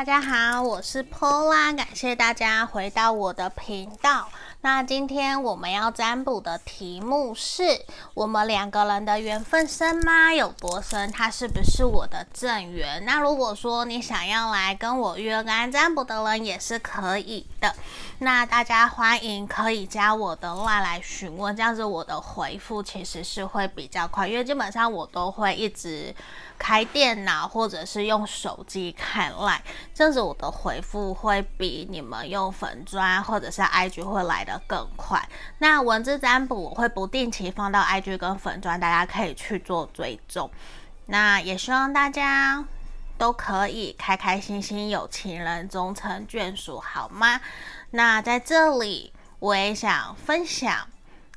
大家好，我是 Paula，感谢大家回到我的频道。那今天我们要占卜的题目是：我们两个人的缘分深吗？有多深？他是不是我的正缘？那如果说你想要来跟我约个占卜的人，也是可以的。那大家欢迎可以加我的话来询问，这样子我的回复其实是会比较快，因为基本上我都会一直开电脑或者是用手机看 LINE，这样子我的回复会比你们用粉专或者是 IG 会来得更快。那文字占卜我会不定期放到 IG 跟粉专，大家可以去做追踪。那也希望大家都可以开开心心，有情人终成眷属，好吗？那在这里，我也想分享《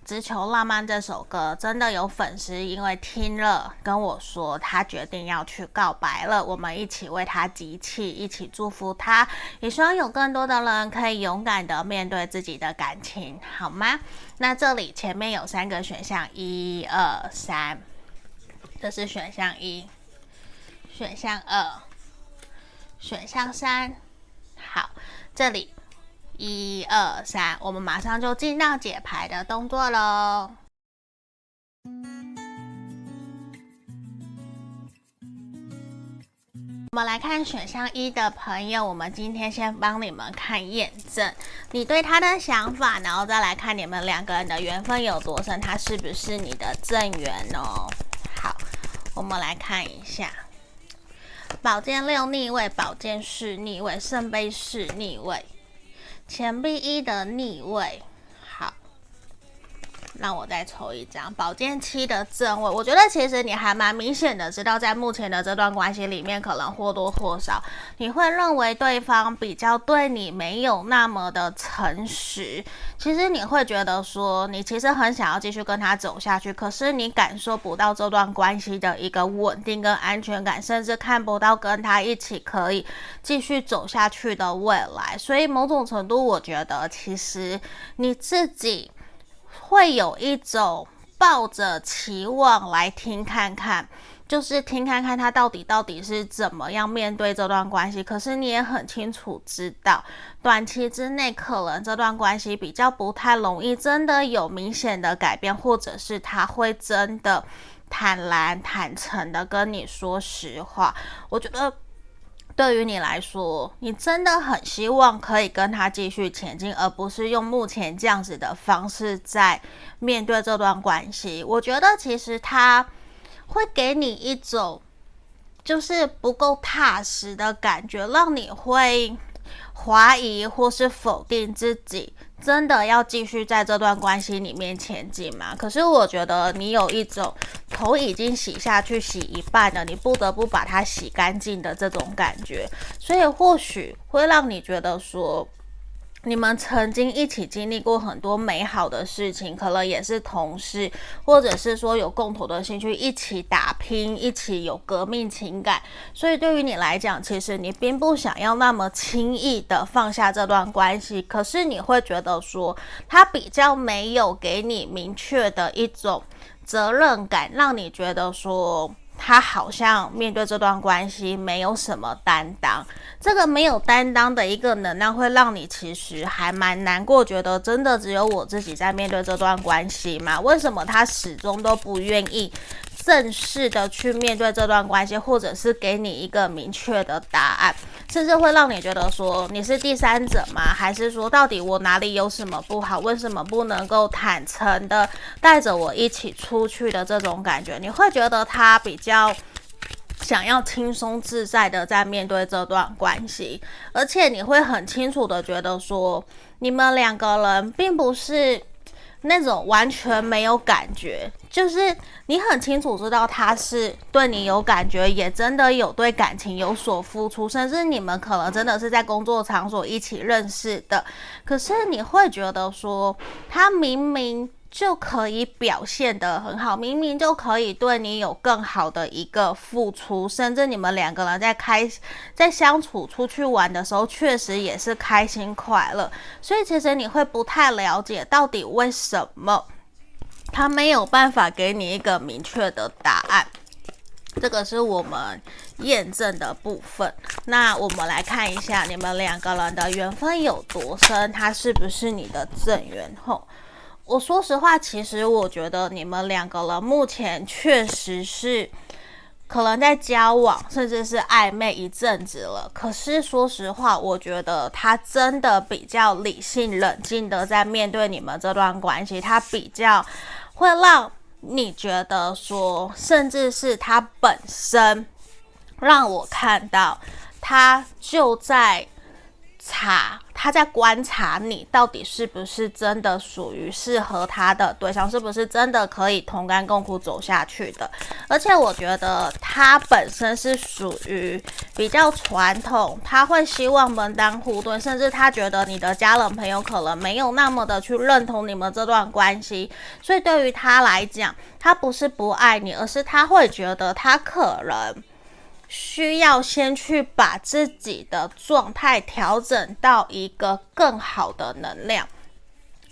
只求浪漫》这首歌。真的有粉丝因为听了跟我说，他决定要去告白了。我们一起为他集气，一起祝福他。也希望有更多的人可以勇敢的面对自己的感情，好吗？那这里前面有三个选项，一二三，这是选项一，选项二，选项三。好，这里。一二三，我们马上就进到解牌的动作喽。我们来看选项一的朋友，我们今天先帮你们看验证你对他的想法，然后再来看你们两个人的缘分有多深，他是不是你的正缘哦？好，我们来看一下，宝剑六逆位，宝剑四逆位，圣杯四逆位。钱币一的逆位，让我再抽一张宝剑七的正位。我觉得其实你还蛮明显的知道，在目前的这段关系里面，可能或多或少你会认为对方比较对你没有那么的诚实。其实你会觉得说，你其实很想要继续跟他走下去，可是你感受不到这段关系的一个稳定跟安全感，甚至看不到跟他一起可以继续走下去的未来。所以某种程度，我觉得其实你自己会有一种抱着期望来听看看。就是听看看他到底到底是怎么样面对这段关系，可是你也很清楚知道，短期之内可能这段关系比较不太容易真的有明显的改变，或者是他会真的坦然坦诚的跟你说实话。我觉得对于你来说，你真的很希望可以跟他继续前进，而不是用目前这样子的方式在面对这段关系。我觉得其实他。会给你一种就是不够踏实的感觉，让你会怀疑或是否定自己，真的要继续在这段关系里面前进吗？可是我觉得你有一种头已经洗下去，洗一半了，你不得不把它洗干净的这种感觉，所以或许会让你觉得说。你们曾经一起经历过很多美好的事情，可能也是同事，或者是说有共同的兴趣，一起打拼，一起有革命情感。所以对于你来讲，其实你并不想要那么轻易的放下这段关系，可是你会觉得说，他比较没有给你明确的一种责任感，让你觉得说。他好像面对这段关系没有什么担当，这个没有担当的一个能量会让你其实还蛮难过，觉得真的只有我自己在面对这段关系吗？为什么他始终都不愿意？正式的去面对这段关系，或者是给你一个明确的答案，甚至会让你觉得说你是第三者吗？还是说到底我哪里有什么不好？为什么不能够坦诚的带着我一起出去的这种感觉？你会觉得他比较想要轻松自在的在面对这段关系，而且你会很清楚的觉得说你们两个人并不是。那种完全没有感觉，就是你很清楚知道他是对你有感觉，也真的有对感情有所付出，甚至你们可能真的是在工作场所一起认识的。可是你会觉得说，他明明就可以表现得很好，明明就可以对你有更好的一个付出，甚至你们两个人在开在相处出去玩的时候，确实也是开心快乐。所以其实你会不太了解到底为什么他没有办法给你一个明确的答案。这个是我们验证的部分。那我们来看一下你们两个人的缘分有多深，他是不是你的正缘？吼，我说实话，其实我觉得你们两个人目前确实是可能在交往，甚至是暧昧一阵子了。可是说实话，我觉得他真的比较理性、冷静的在面对你们这段关系，他比较会让。你觉得说，甚至是他本身让我看到，他就在查，他在观察你到底是不是真的属于适合他的对象，是不是真的可以同甘共苦走下去的。而且我觉得他本身是属于比较传统，他会希望门当户对，甚至他觉得你的家人朋友可能没有那么的去认同你们这段关系，所以对于他来讲，他不是不爱你，而是他会觉得他可能。需要先去把自己的状态调整到一个更好的能量，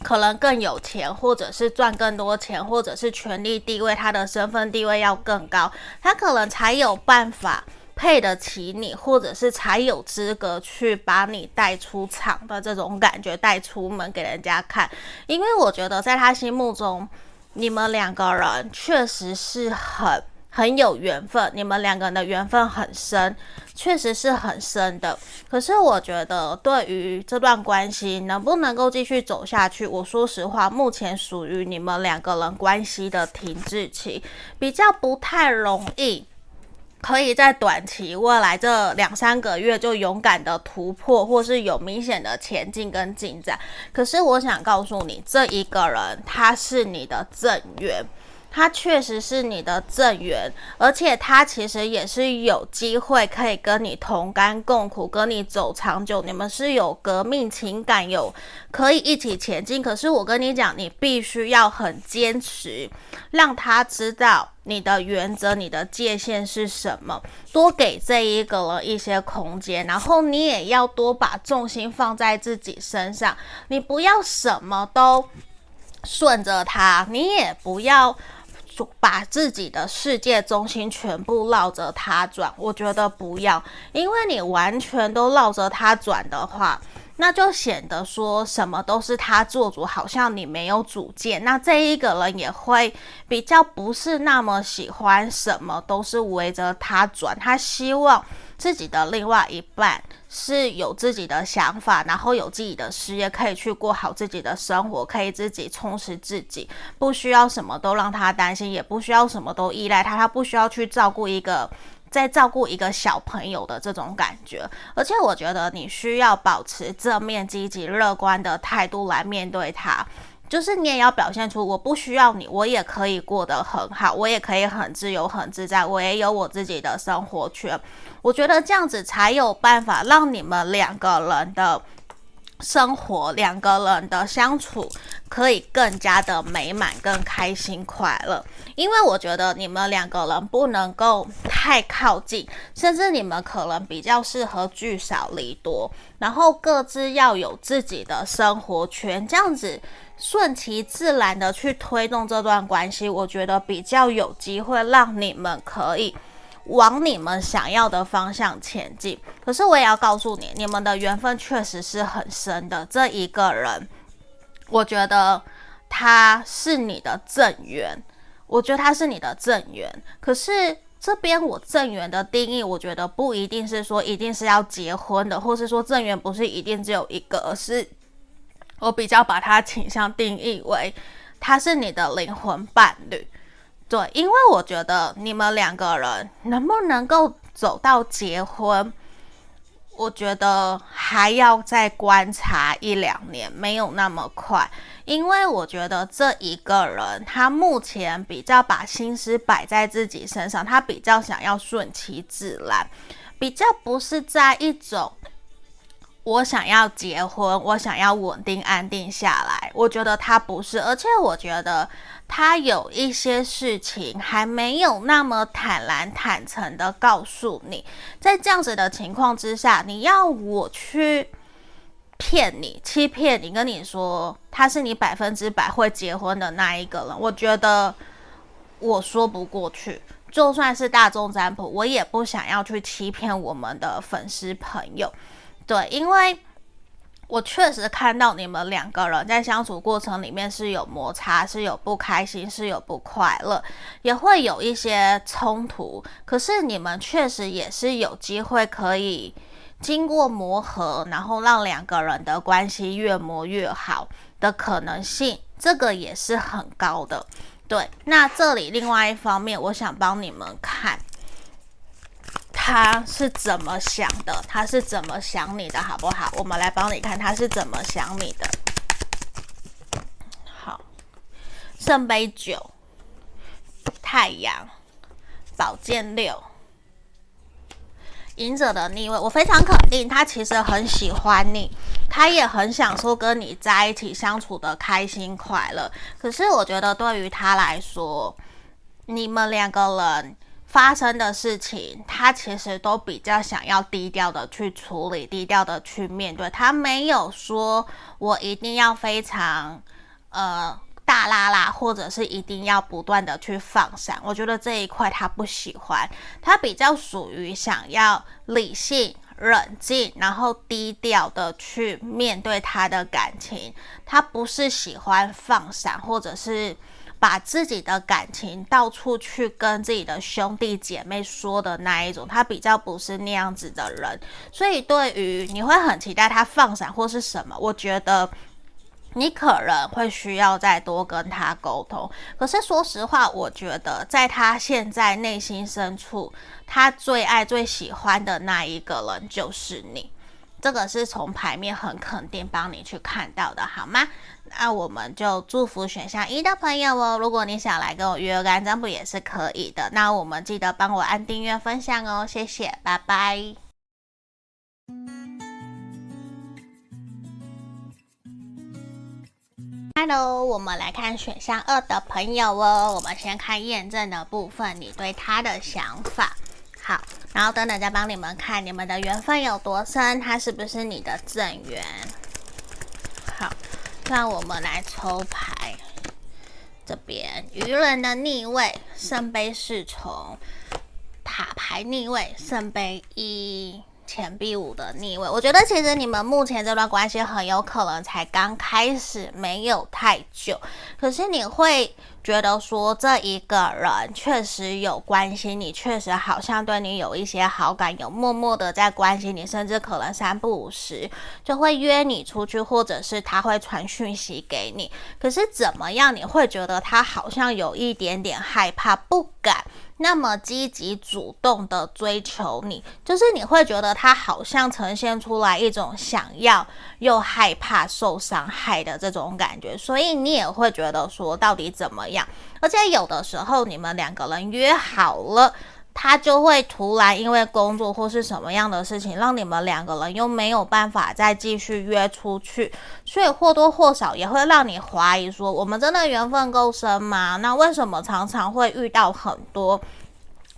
可能更有钱，或者是赚更多钱，或者是权力地位，他的身份地位要更高，他可能才有办法配得起你，或者是才有资格去把你带出场的这种感觉，带出门给人家看。因为我觉得在他心目中，你们两个人确实是很。很有缘分，你们两个人的缘分很深，确实是很深的。可是我觉得，对于这段关系能不能够继续走下去，我说实话，目前属于你们两个人关系的停滞期，比较不太容易，可以在短期未来这两三个月就勇敢的突破，或是有明显的前进跟进展。可是我想告诉你，这一个人他是你的正缘。他确实是你的正缘，而且他其实也是有机会可以跟你同甘共苦，跟你走长久。你们是有革命情感，有可以一起前进。可是我跟你讲，你必须要很坚持，让他知道你的原则、你的界限是什么，多给这一个人一些空间，然后你也要多把重心放在自己身上，你不要什么都顺着他，你也不要。把自己的世界中心全部绕着他转，我觉得不要，因为你完全都绕着他转的话，那就显得说什么都是他做主，好像你没有主见。那这一个人也会比较不是那么喜欢什么都是围着他转，他希望。自己的另外一半是有自己的想法，然后有自己的事业，可以去过好自己的生活，可以自己充实自己，不需要什么都让他担心，也不需要什么都依赖他，他不需要去照顾一个在照顾一个小朋友的这种感觉。而且我觉得你需要保持正面、积极、乐观的态度来面对他。就是你也要表现出我不需要你，我也可以过得很好，我也可以很自由、很自在，我也有我自己的生活圈。我觉得这样子才有办法让你们两个人的生活、两个人的相处可以更加的美满、更开心、快乐。因为我觉得你们两个人不能够太靠近，甚至你们可能比较适合聚少离多，然后各自要有自己的生活圈，这样子。顺其自然的去推动这段关系，我觉得比较有机会让你们可以往你们想要的方向前进。可是我也要告诉你，你们的缘分确实是很深的。这一个人，我觉得他是你的正缘，我觉得他是你的正缘。可是这边我正缘的定义，我觉得不一定是说一定是要结婚的，或是说正缘不是一定只有一个，而是。我比较把他倾向定义为，他是你的灵魂伴侣，对，因为我觉得你们两个人能不能够走到结婚，我觉得还要再观察一两年，没有那么快，因为我觉得这一个人他目前比较把心思摆在自己身上，他比较想要顺其自然，比较不是在一种。我想要结婚，我想要稳定安定下来。我觉得他不是，而且我觉得他有一些事情还没有那么坦然坦诚的告诉你。在这样子的情况之下，你要我去骗你、欺骗你，跟你说他是你百分之百会结婚的那一个人，我觉得我说不过去。就算是大众占卜，我也不想要去欺骗我们的粉丝朋友。对，因为我确实看到你们两个人在相处过程里面是有摩擦，是有不开心，是有不快乐，也会有一些冲突。可是你们确实也是有机会可以经过磨合，然后让两个人的关系越磨越好的可能性，这个也是很高的。对，那这里另外一方面，我想帮你们看。他是怎么想的？他是怎么想你的，好不好？我们来帮你看他是怎么想你的。好，圣杯九，太阳，宝剑六，隐者的逆位。我非常肯定，他其实很喜欢你，他也很想说跟你在一起相处的开心快乐。可是我觉得对于他来说，你们两个人。发生的事情，他其实都比较想要低调的去处理，低调的去面对。他没有说我一定要非常呃大剌剌，或者是一定要不断的去放闪。我觉得这一块他不喜欢，他比较属于想要理性、冷静，然后低调的去面对他的感情。他不是喜欢放闪，或者是。把自己的感情到处去跟自己的兄弟姐妹说的那一种，他比较不是那样子的人，所以对于你会很期待他放闪或是什么，我觉得你可能会需要再多跟他沟通。可是说实话，我觉得在他现在内心深处，他最爱最喜欢的那一个人就是你。这个是从牌面很肯定帮你去看到的，好吗？那我们就祝福选项一的朋友哦。如果你想来跟我约个占卜也是可以的。那我们记得帮我按订阅分享哦，谢谢，拜拜。Hello，我们来看选项二的朋友哦。我们先看验证的部分，你对他的想法。好，然后等等再帮你们看你们的缘分有多深，他是不是你的正缘？好，那我们来抽牌，这边愚人的逆位，圣杯侍从，塔牌逆位，圣杯一。钱币五的逆位，我觉得其实你们目前这段关系很有可能才刚开始，没有太久。可是你会觉得说，这一个人确实有关心你，确实好像对你有一些好感，有默默的在关心你，甚至可能三不五时就会约你出去，或者是他会传讯息给你。可是怎么样，你会觉得他好像有一点点害怕，不敢。那么积极主动的追求你，就是你会觉得他好像呈现出来一种想要又害怕受伤害的这种感觉，所以你也会觉得说到底怎么样？而且有的时候你们两个人约好了，他就会突然因为工作或是什么样的事情，让你们两个人又没有办法再继续约出去，所以或多或少也会让你怀疑说，我们真的缘分够深吗？那为什么常常会遇到很多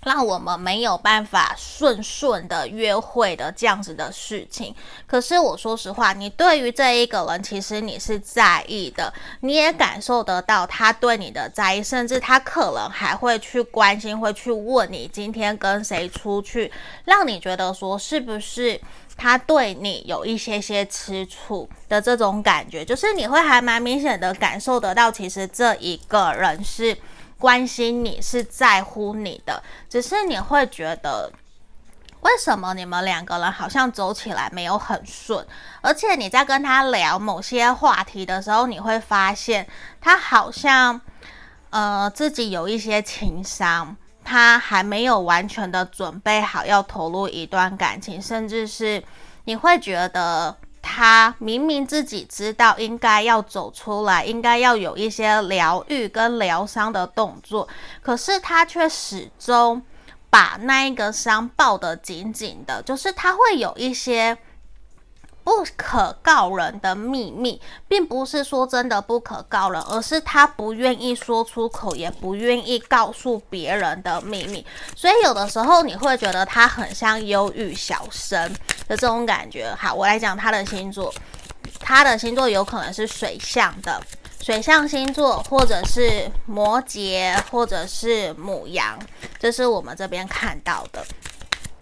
让我们没有办法顺顺的约会的这样子的事情？可是我说实话，你对于这一个人，其实你是在意的，你也感受得到他对你的在意，甚至他可能还会去关心，会去问你今天跟谁出去，让你觉得说是不是他对你有一些些吃醋的这种感觉，就是你会还蛮明显的感受得到，其实这一个人是。关心你是在乎你的，只是你会觉得，为什么你们两个人好像走起来没有很顺？而且你在跟他聊某些话题的时候，你会发现他好像，呃，自己有一些情商，他还没有完全的准备好要投入一段感情，甚至是你会觉得。他明明自己知道应该要走出来，应该要有一些疗愈跟疗伤的动作，可是他却始终把那一个伤抱得紧紧的，就是他会有一些。不可告人的秘密，并不是说真的不可告人，而是他不愿意说出口，也不愿意告诉别人的秘密。所以有的时候你会觉得他很像忧郁小生的这种感觉。好，我来讲他的星座，他的星座有可能是水象的。水象星座，或者是摩羯，或者是母羊，这是我们这边看到的。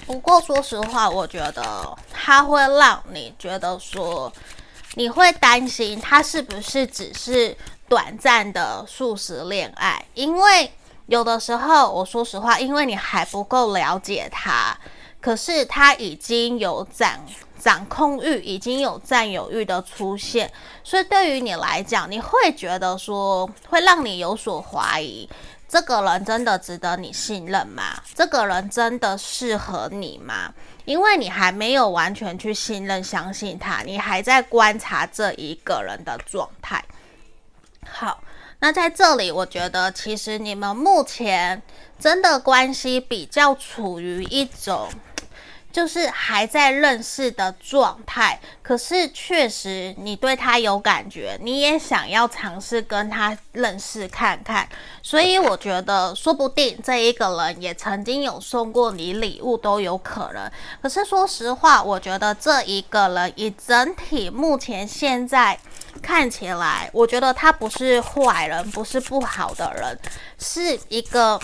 不过说实话，我觉得它会让你觉得说，你会担心它是不是只是短暂的速食恋爱，因为有的时候，我说实话，因为你还不够了解他，可是他已经有掌掌控欲，已经有占有欲的出现，所以对于你来讲，你会觉得说，会让你有所怀疑，这个人真的值得你信任吗？这个人真的适合你吗？因为你还没有完全去信任、相信他，你还在观察这一个人的状态。好。那在这里，我觉得其实你们目前真的关系比较处于一种，就是还在认识的状态。可是确实你对他有感觉，你也想要尝试跟他认识看看。所以我觉得，说不定这一个人也曾经有送过你礼物都有可能。可是说实话，我觉得这一个人以整体目前现在。看起来，我觉得他不是坏人，不是不好的人，是一个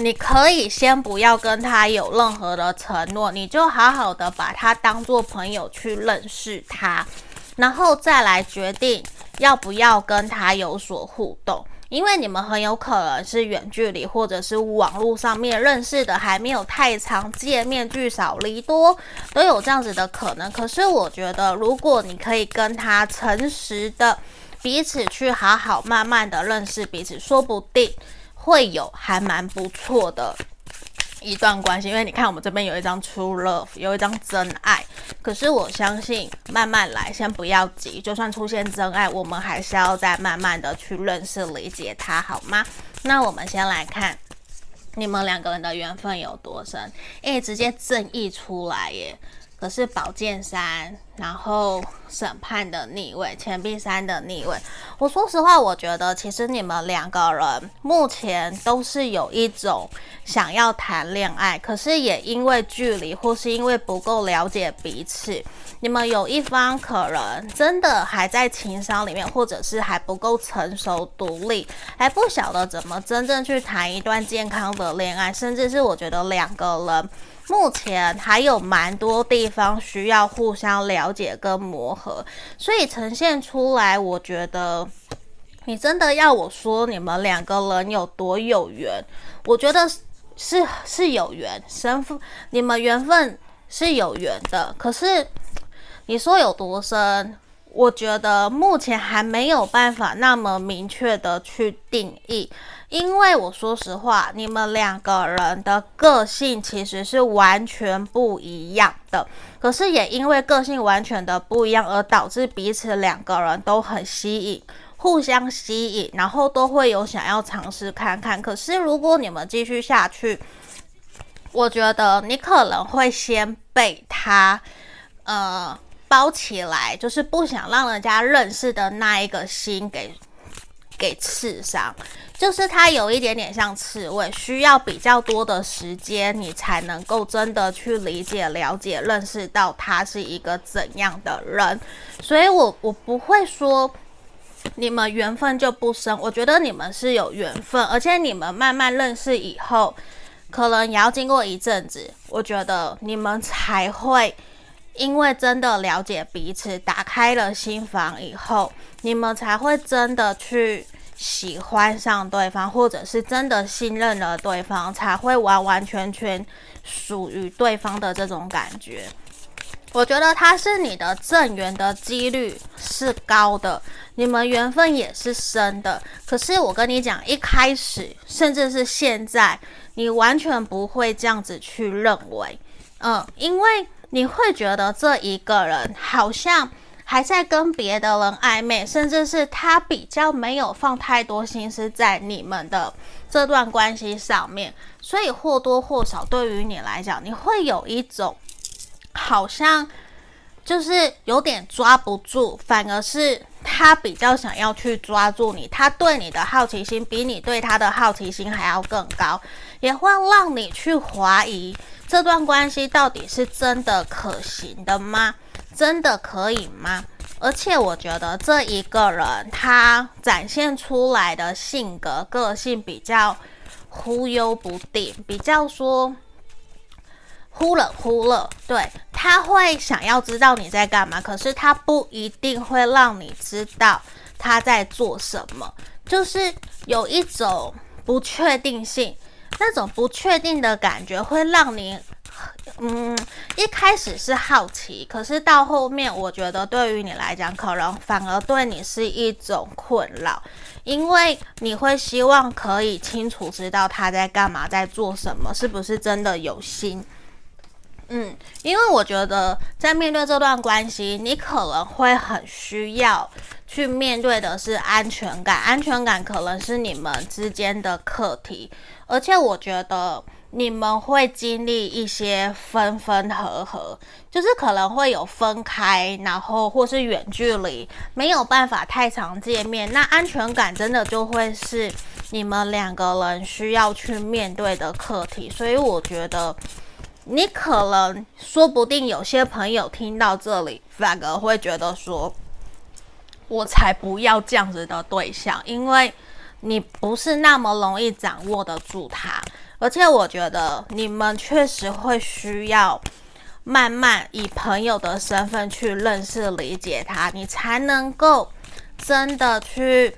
你可以先不要跟他有任何的承诺，你就好好的把他当做朋友去认识他，然后再来决定要不要跟他有所互动。因为你们很有可能是远距离，或者是网络上面认识的，还没有太常见面，聚少离多，都有这样子的可能。可是我觉得，如果你可以跟他诚实的彼此去好好慢慢的认识彼此，说不定会有还蛮不错的。一段关系，因为你看我们这边有一张 true love，有一张真爱。可是我相信慢慢来，先不要急。就算出现真爱，我们还是要再慢慢的去认识、理解他，好吗？那我们先来看你们两个人的缘分有多深。诶，直接正义出来耶！可是宝剑三，然后审判的逆位，钱币三的逆位。我说实话，我觉得其实你们两个人目前都是有一种想要谈恋爱，可是也因为距离或是因为不够了解彼此，你们有一方可能真的还在情商里面，或者是还不够成熟独立，还不晓得怎么真正去谈一段健康的恋爱，甚至是我觉得两个人。目前还有蛮多地方需要互相了解跟磨合，所以呈现出来，我觉得你真的要我说你们两个人有多有缘，我觉得是是有缘，神父，你们缘分是有缘的。可是你说有多深，我觉得目前还没有办法那么明确的去定义。因为我说实话，你们两个人的个性其实是完全不一样的，可是也因为个性完全的不一样，而导致彼此两个人都很吸引，互相吸引，然后都会有想要尝试看看。可是如果你们继续下去，我觉得你可能会先被他呃包起来，就是不想让人家认识的那一个心给。给刺伤，就是它有一点点像刺猬，需要比较多的时间，你才能够真的去理解、了解、认识到他是一个怎样的人。所以我我不会说你们缘分就不深，我觉得你们是有缘分，而且你们慢慢认识以后，可能也要经过一阵子，我觉得你们才会因为真的了解彼此，打开了心房以后。你们才会真的去喜欢上对方，或者是真的信任了对方，才会完完全全属于对方的这种感觉。我觉得他是你的正缘的几率是高的，你们缘分也是深的。可是我跟你讲，一开始甚至是现在，你完全不会这样子去认为，嗯，因为你会觉得这一个人好像。还在跟别的人暧昧，甚至是他比较没有放太多心思在你们的这段关系上面，所以或多或少对于你来讲，你会有一种好像就是有点抓不住，反而是他比较想要去抓住你，他对你的好奇心比你对他的好奇心还要更高，也会让你去怀疑这段关系到底是真的可行的吗？真的可以吗？而且我觉得这一个人他展现出来的性格个性比较忽悠不定，比较说忽冷忽热。对，他会想要知道你在干嘛，可是他不一定会让你知道他在做什么，就是有一种不确定性，那种不确定的感觉会让你。嗯，一开始是好奇，可是到后面，我觉得对于你来讲，可能反而对你是一种困扰，因为你会希望可以清楚知道他在干嘛，在做什么，是不是真的有心。嗯，因为我觉得在面对这段关系，你可能会很需要去面对的是安全感，安全感可能是你们之间的课题，而且我觉得。你们会经历一些分分合合，就是可能会有分开，然后或是远距离，没有办法太常见面。那安全感真的就会是你们两个人需要去面对的课题。所以我觉得，你可能说不定有些朋友听到这里，反而会觉得说，我才不要这样子的对象，因为你不是那么容易掌握得住他。而且我觉得你们确实会需要慢慢以朋友的身份去认识、理解他，你才能够真的去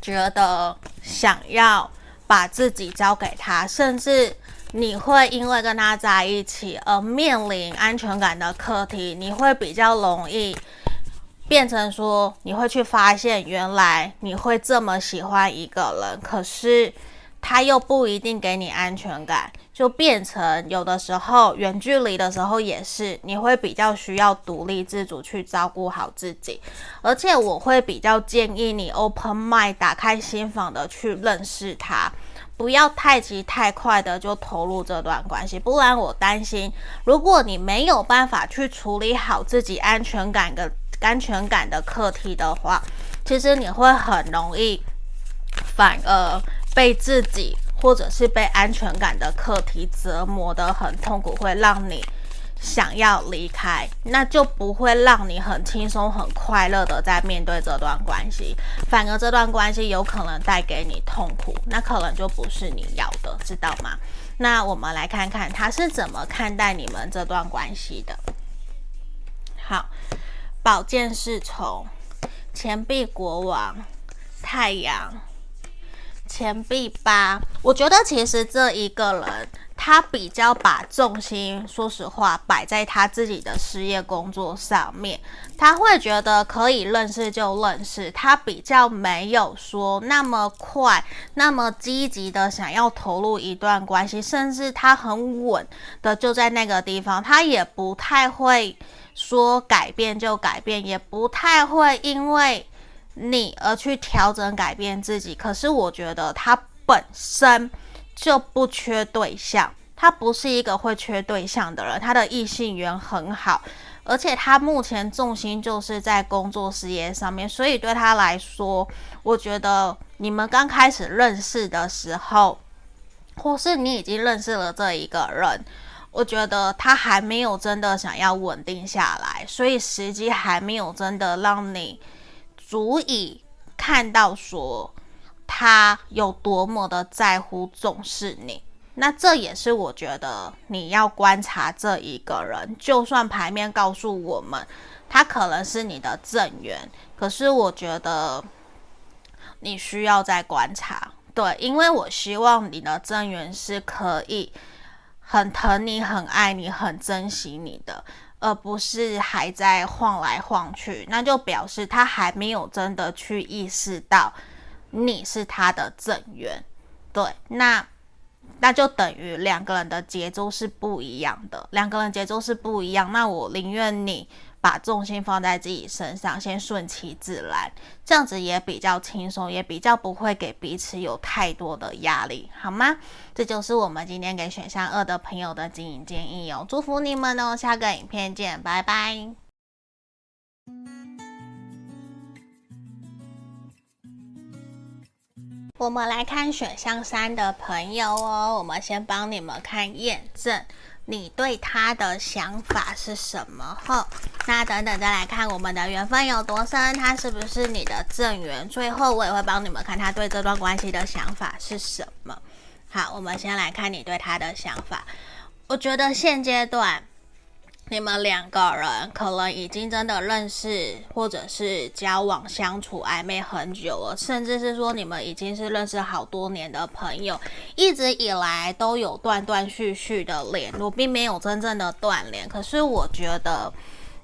觉得想要把自己交给他，甚至你会因为跟他在一起而面临安全感的课题，你会比较容易变成说，你会去发现原来你会这么喜欢一个人，可是。他又不一定给你安全感，就变成有的时候远距离的时候也是，你会比较需要独立自主去照顾好自己。而且我会比较建议你 open mind，打开心房的去认识他，不要太急太快的就投入这段关系，不然我担心，如果你没有办法去处理好自己安全感的安全感的课题的话，其实你会很容易反而。被自己或者是被安全感的课题折磨得很痛苦，会让你想要离开，那就不会让你很轻松、很快乐的在面对这段关系，反而这段关系有可能带给你痛苦，那可能就不是你要的，知道吗？那我们来看看他是怎么看待你们这段关系的。好，宝剑侍从、钱币国王、太阳。钱币八，我觉得其实这一个人他比较把重心，说实话摆在他自己的事业工作上面，他会觉得可以认识就认识，他比较没有说那么快、那么积极的想要投入一段关系，甚至他很稳的就在那个地方，他也不太会说改变就改变，也不太会因为。你而去调整改变自己，可是我觉得他本身就不缺对象，他不是一个会缺对象的人，他的异性缘很好，而且他目前重心就是在工作事业上面，所以对他来说，我觉得你们刚开始认识的时候，或是你已经认识了这一个人，我觉得他还没有真的想要稳定下来，所以时机还没有真的让你。足以看到说他有多么的在乎重视你，那这也是我觉得你要观察这一个人。就算牌面告诉我们他可能是你的正缘，可是我觉得你需要再观察。对，因为我希望你的正缘是可以很疼你、很爱你、很珍惜你的。而不是还在晃来晃去，那就表示他还没有真的去意识到你是他的正缘，对，那那就等于两个人的节奏是不一样的，两个人节奏是不一样，那我宁愿你。把重心放在自己身上，先顺其自然，这样子也比较轻松，也比较不会给彼此有太多的压力，好吗？这就是我们今天给选项二的朋友的经营建议哦，祝福你们哦，下个影片见，拜拜。我们来看选项三的朋友哦，我们先帮你们看验证。你对他的想法是什么？后，那等等再来看我们的缘分有多深，他是不是你的正缘？最后我也会帮你们看他对这段关系的想法是什么。好，我们先来看你对他的想法。我觉得现阶段。你们两个人可能已经真的认识，或者是交往、相处、暧昧很久了，甚至是说你们已经是认识好多年的朋友，一直以来都有断断续续的联络，并没有真正的断联。可是我觉得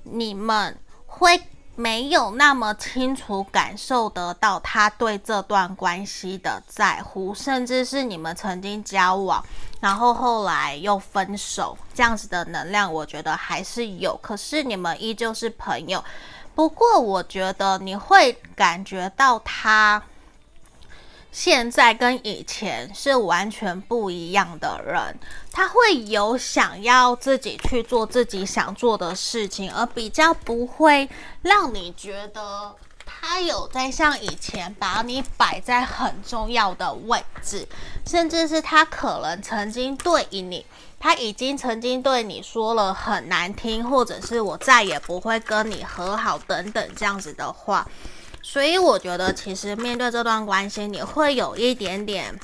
你们会没有那么清楚感受得到他对这段关系的在乎，甚至是你们曾经交往。然后后来又分手，这样子的能量，我觉得还是有。可是你们依旧是朋友。不过我觉得你会感觉到他现在跟以前是完全不一样的人。他会有想要自己去做自己想做的事情，而比较不会让你觉得。他有在像以前把你摆在很重要的位置，甚至是他可能曾经对你，他已经曾经对你说了很难听，或者是我再也不会跟你和好等等这样子的话。所以我觉得，其实面对这段关系，你会有一点点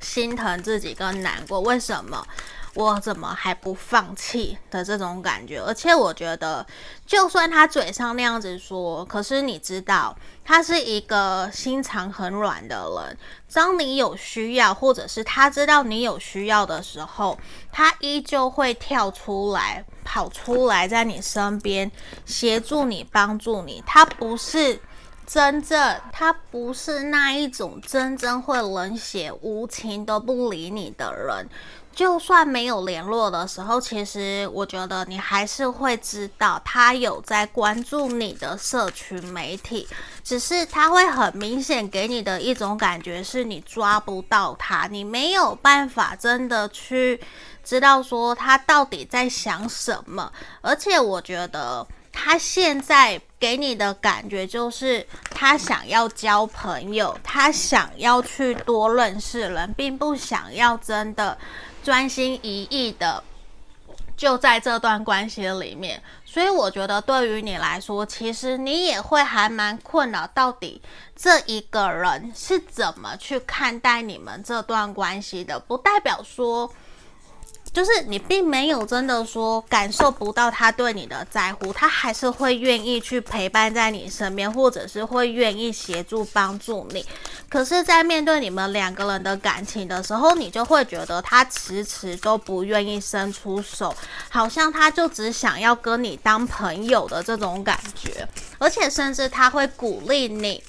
心疼自己跟难过。为什么？我怎么还不放弃的这种感觉，而且我觉得，就算他嘴上那样子说，可是你知道，他是一个心肠很软的人。当你有需要，或者是他知道你有需要的时候，他依旧会跳出来，跑出来，在你身边协助你、帮助你。他不是真正，他不是那一种真正会冷血无情都不理你的人。就算没有联络的时候，其实我觉得你还是会知道他有在关注你的社群媒体，只是他会很明显给你的一种感觉是你抓不到他，你没有办法真的去知道说他到底在想什么。而且我觉得他现在给你的感觉就是他想要交朋友，他想要去多认识人，并不想要真的。专心一意的就在这段关系里面，所以我觉得对于你来说，其实你也会还蛮困扰，到底这一个人是怎么去看待你们这段关系的，不代表说。就是你并没有真的说感受不到他对你的在乎，他还是会愿意去陪伴在你身边，或者是会愿意协助帮助你。可是，在面对你们两个人的感情的时候，你就会觉得他迟迟都不愿意伸出手，好像他就只想要跟你当朋友的这种感觉，而且甚至他会鼓励你。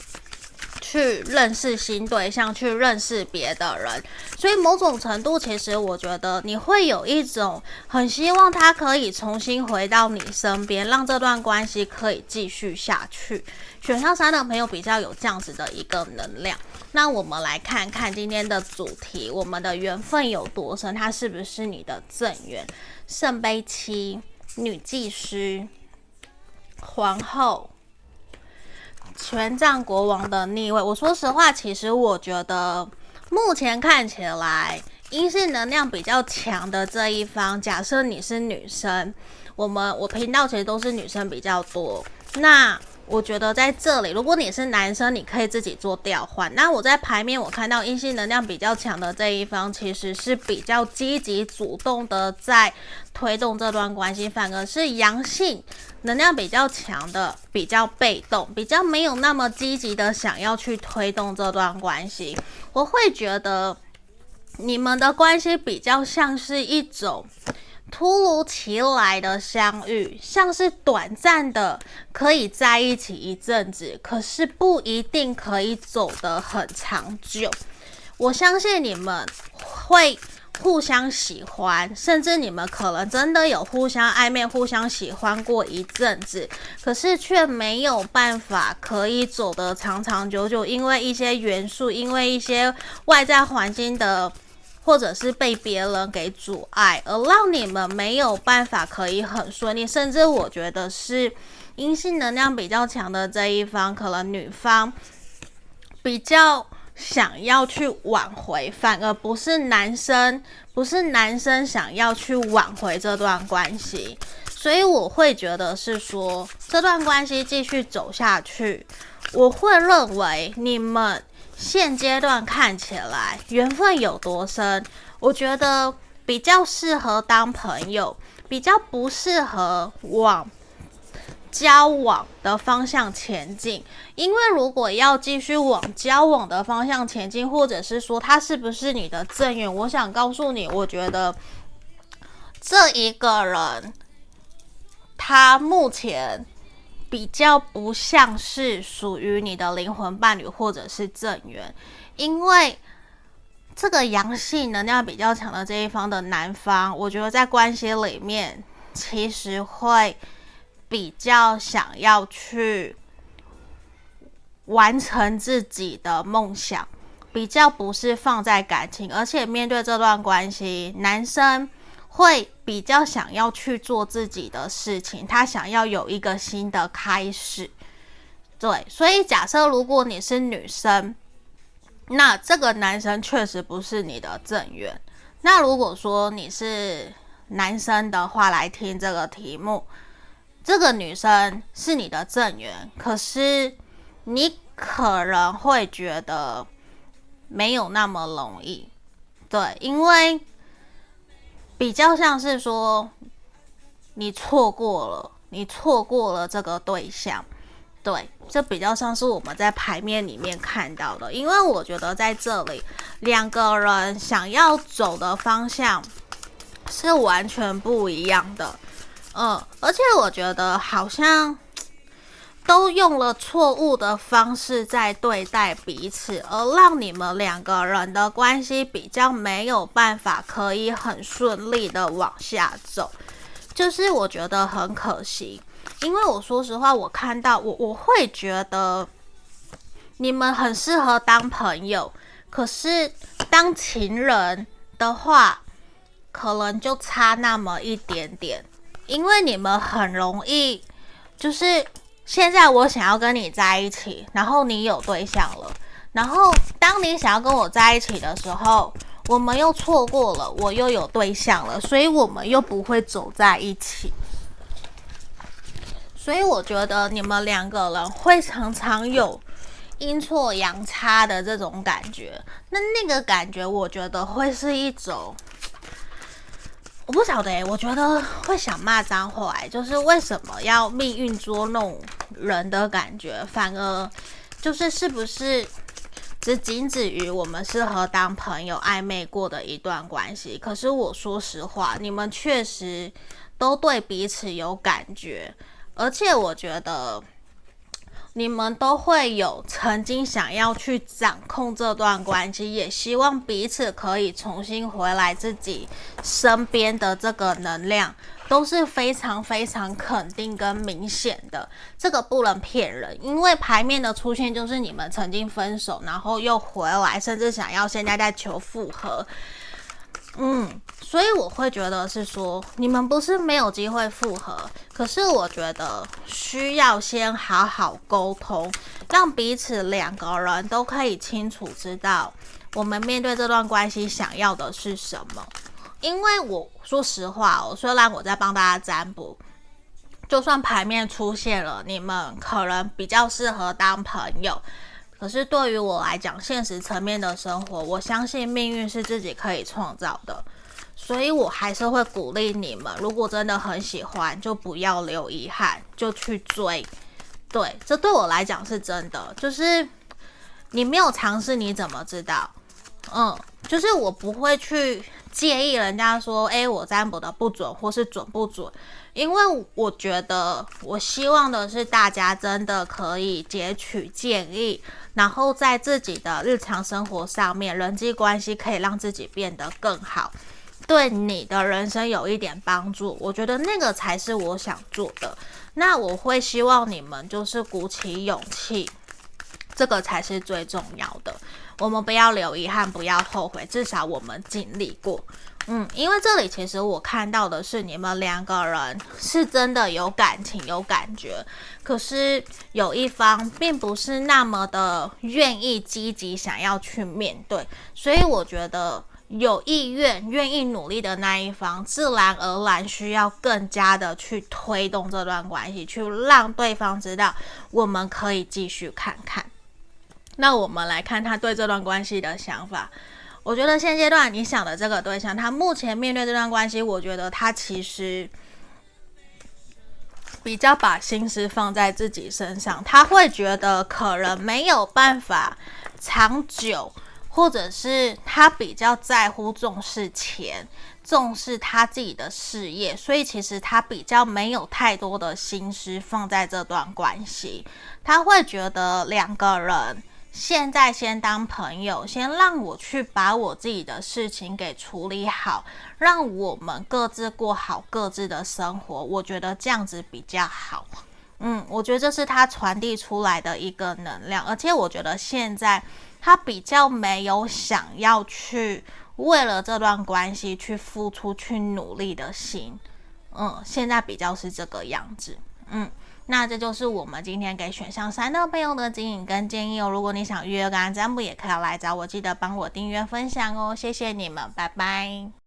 去认识新对象，去认识别的人，所以某种程度，其实我觉得你会有一种很希望他可以重新回到你身边，让这段关系可以继续下去。选项三的朋友比较有这样子的一个能量。那我们来看看今天的主题，我们的缘分有多深？它是不是你的正缘？圣杯七、女祭司、皇后。权杖国王的逆位，我说实话，其实我觉得目前看起来阴性能量比较强的这一方，假设你是女生，我们我频道其实都是女生比较多，那。我觉得在这里，如果你是男生，你可以自己做调换。那我在牌面我看到阴性能量比较强的这一方，其实是比较积极主动的在推动这段关系，反而是阳性能量比较强的比较被动，比较没有那么积极的想要去推动这段关系。我会觉得你们的关系比较像是一种。突如其来的相遇，像是短暂的可以在一起一阵子，可是不一定可以走得很长久。我相信你们会互相喜欢，甚至你们可能真的有互相暧昧、互相喜欢过一阵子，可是却没有办法可以走得长长久久，因为一些元素，因为一些外在环境的。或者是被别人给阻碍，而让你们没有办法可以很顺利，甚至我觉得是阴性能量比较强的这一方，可能女方比较想要去挽回，反而不是男生，不是男生想要去挽回这段关系。所以我会觉得是说，这段关系继续走下去，我会认为你们现阶段看起来缘分有多深，我觉得比较适合当朋友，比较不适合往。交往的方向前进，因为如果要继续往交往的方向前进，或者是说他是不是你的正缘，我想告诉你，我觉得这一个人他目前比较不像是属于你的灵魂伴侣或者是正缘，因为这个阳性能量比较强的这一方的男方，我觉得在关系里面其实会。比较想要去完成自己的梦想，比较不是放在感情，而且面对这段关系，男生会比较想要去做自己的事情，他想要有一个新的开始。对，所以假设如果你是女生，那这个男生确实不是你的正缘。那如果说你是男生的话，来听这个题目。这个女生是你的正缘，可是你可能会觉得没有那么容易，对，因为比较像是说你错过了，你错过了这个对象，对，这比较像是我们在牌面里面看到的，因为我觉得在这里两个人想要走的方向是完全不一样的。嗯，而且我觉得好像都用了错误的方式在对待彼此，而让你们两个人的关系比较没有办法可以很顺利的往下走，就是我觉得很可惜。因为我说实话，我看到我我会觉得你们很适合当朋友，可是当情人的话，可能就差那么一点点。因为你们很容易，就是现在我想要跟你在一起，然后你有对象了，然后当你想要跟我在一起的时候，我们又错过了，我又有对象了，所以我们又不会走在一起。所以我觉得你们两个人会常常有阴错阳差的这种感觉，那那个感觉，我觉得会是一种。我不晓得，我觉得会想骂脏话，就是为什么要命运捉弄人的感觉，反而就是是不是只仅止于我们适合当朋友暧昧过的一段关系？可是我说实话，你们确实都对彼此有感觉，而且我觉得。你们都会有曾经想要去掌控这段关系，也希望彼此可以重新回来自己身边的这个能量，都是非常非常肯定跟明显的。这个不能骗人，因为牌面的出现就是你们曾经分手，然后又回来，甚至想要现在再求复合。嗯，所以我会觉得是说，你们不是没有机会复合，可是我觉得需要先好好沟通，让彼此两个人都可以清楚知道，我们面对这段关系想要的是什么。因为我说实话哦，虽然我在帮大家占卜，就算牌面出现了，你们可能比较适合当朋友。可是对于我来讲，现实层面的生活，我相信命运是自己可以创造的，所以我还是会鼓励你们，如果真的很喜欢，就不要留遗憾，就去追。对，这对我来讲是真的，就是你没有尝试，你怎么知道？嗯，就是我不会去介意人家说，诶，我占卜的不准，或是准不准。因为我觉得，我希望的是大家真的可以截取建议，然后在自己的日常生活上面，人际关系可以让自己变得更好，对你的人生有一点帮助。我觉得那个才是我想做的。那我会希望你们就是鼓起勇气，这个才是最重要的。我们不要留遗憾，不要后悔，至少我们经历过。嗯，因为这里其实我看到的是你们两个人是真的有感情、有感觉，可是有一方并不是那么的愿意积极想要去面对，所以我觉得有意愿、愿意努力的那一方，自然而然需要更加的去推动这段关系，去让对方知道我们可以继续看看。那我们来看他对这段关系的想法。我觉得现阶段你想的这个对象，他目前面对这段关系，我觉得他其实比较把心思放在自己身上，他会觉得可能没有办法长久，或者是他比较在乎重视钱，重视他自己的事业，所以其实他比较没有太多的心思放在这段关系，他会觉得两个人。现在先当朋友，先让我去把我自己的事情给处理好，让我们各自过好各自的生活。我觉得这样子比较好。嗯，我觉得这是他传递出来的一个能量，而且我觉得现在他比较没有想要去为了这段关系去付出、去努力的心。嗯，现在比较是这个样子。嗯。那这就是我们今天给选项三的朋友的指引跟建议哦。如果你想预约个案占卜，也可以来找我，记得帮我订阅分享哦。谢谢你们，拜拜。